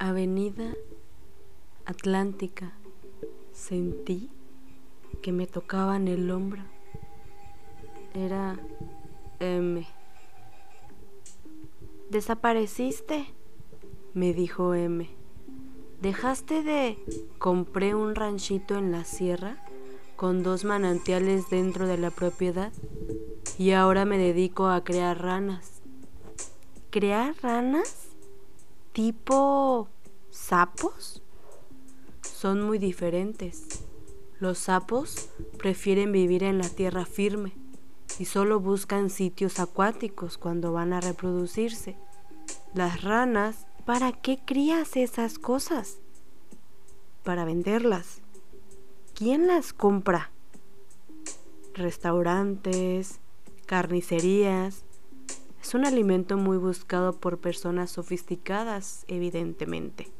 Avenida Atlántica. Sentí que me tocaban el hombro. Era M. Desapareciste, me dijo M. Dejaste de... Compré un ranchito en la sierra con dos manantiales dentro de la propiedad y ahora me dedico a crear ranas. ¿Crear ranas? ¿Tipo sapos? Son muy diferentes. Los sapos prefieren vivir en la tierra firme y solo buscan sitios acuáticos cuando van a reproducirse. Las ranas, ¿para qué crías esas cosas? Para venderlas. ¿Quién las compra? Restaurantes, carnicerías. Es un alimento muy buscado por personas sofisticadas, evidentemente.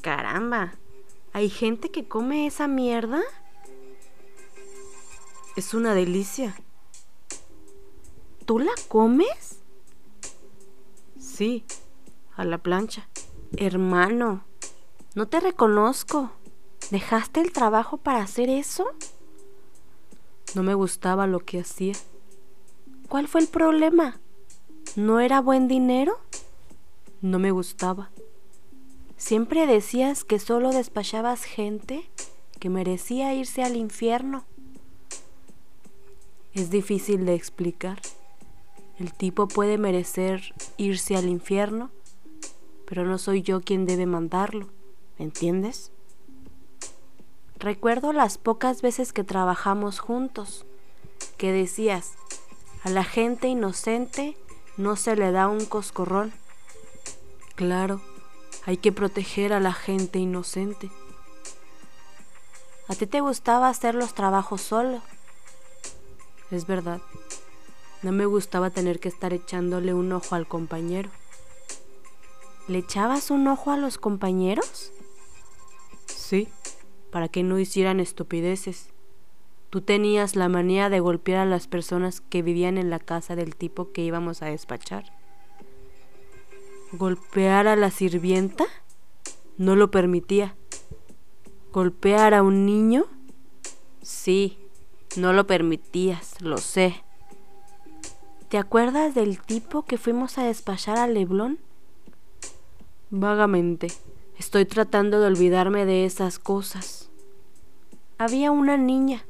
Caramba, ¿hay gente que come esa mierda? Es una delicia. ¿Tú la comes? Sí, a la plancha. Hermano, no te reconozco. ¿Dejaste el trabajo para hacer eso? No me gustaba lo que hacía. ¿Cuál fue el problema? ¿No era buen dinero? No me gustaba. Siempre decías que solo despachabas gente que merecía irse al infierno. Es difícil de explicar. El tipo puede merecer irse al infierno, pero no soy yo quien debe mandarlo, ¿entiendes? Recuerdo las pocas veces que trabajamos juntos, que decías, a la gente inocente no se le da un coscorrón. Claro, hay que proteger a la gente inocente. A ti te gustaba hacer los trabajos solo es verdad. No me gustaba tener que estar echándole un ojo al compañero. ¿Le echabas un ojo a los compañeros? Sí, para que no hicieran estupideces. Tú tenías la manía de golpear a las personas que vivían en la casa del tipo que íbamos a despachar. ¿Golpear a la sirvienta? No lo permitía. ¿Golpear a un niño? Sí, no lo permitías, lo sé. ¿Te acuerdas del tipo que fuimos a despachar a Leblon? Vagamente. Estoy tratando de olvidarme de esas cosas. Había una niña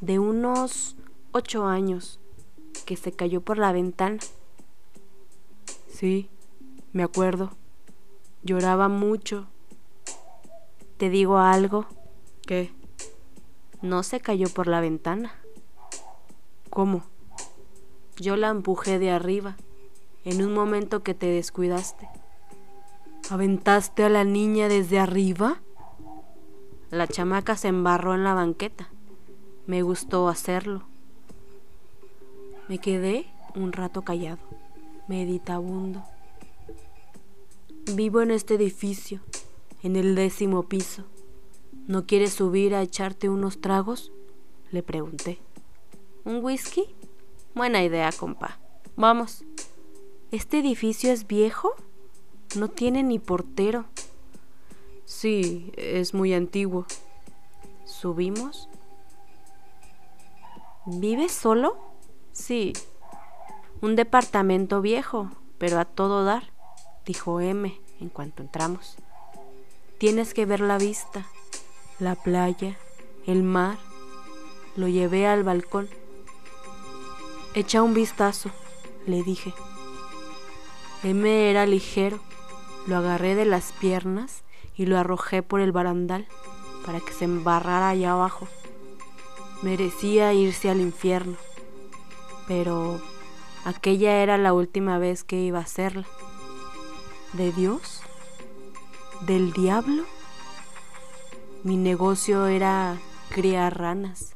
de unos ocho años que se cayó por la ventana. Sí, me acuerdo. Lloraba mucho. ¿Te digo algo? ¿Qué? no se cayó por la ventana. ¿Cómo? Yo la empujé de arriba, en un momento que te descuidaste. ¿Aventaste a la niña desde arriba? La chamaca se embarró en la banqueta. Me gustó hacerlo. Me quedé un rato callado, meditabundo. Vivo en este edificio, en el décimo piso. ¿No quieres subir a echarte unos tragos? Le pregunté. ¿Un whisky? Buena idea, compa. Vamos. ¿Este edificio es viejo? No tiene ni portero. Sí, es muy antiguo. ¿Subimos? ¿Vives solo? Sí. Un departamento viejo, pero a todo dar, dijo M en cuanto entramos. Tienes que ver la vista la playa, el mar. Lo llevé al balcón. Echa un vistazo, le dije. M era ligero. Lo agarré de las piernas y lo arrojé por el barandal para que se embarrara allá abajo. Merecía irse al infierno, pero aquella era la última vez que iba a hacerla. ¿De Dios? ¿Del diablo? Mi negocio era criar ranas.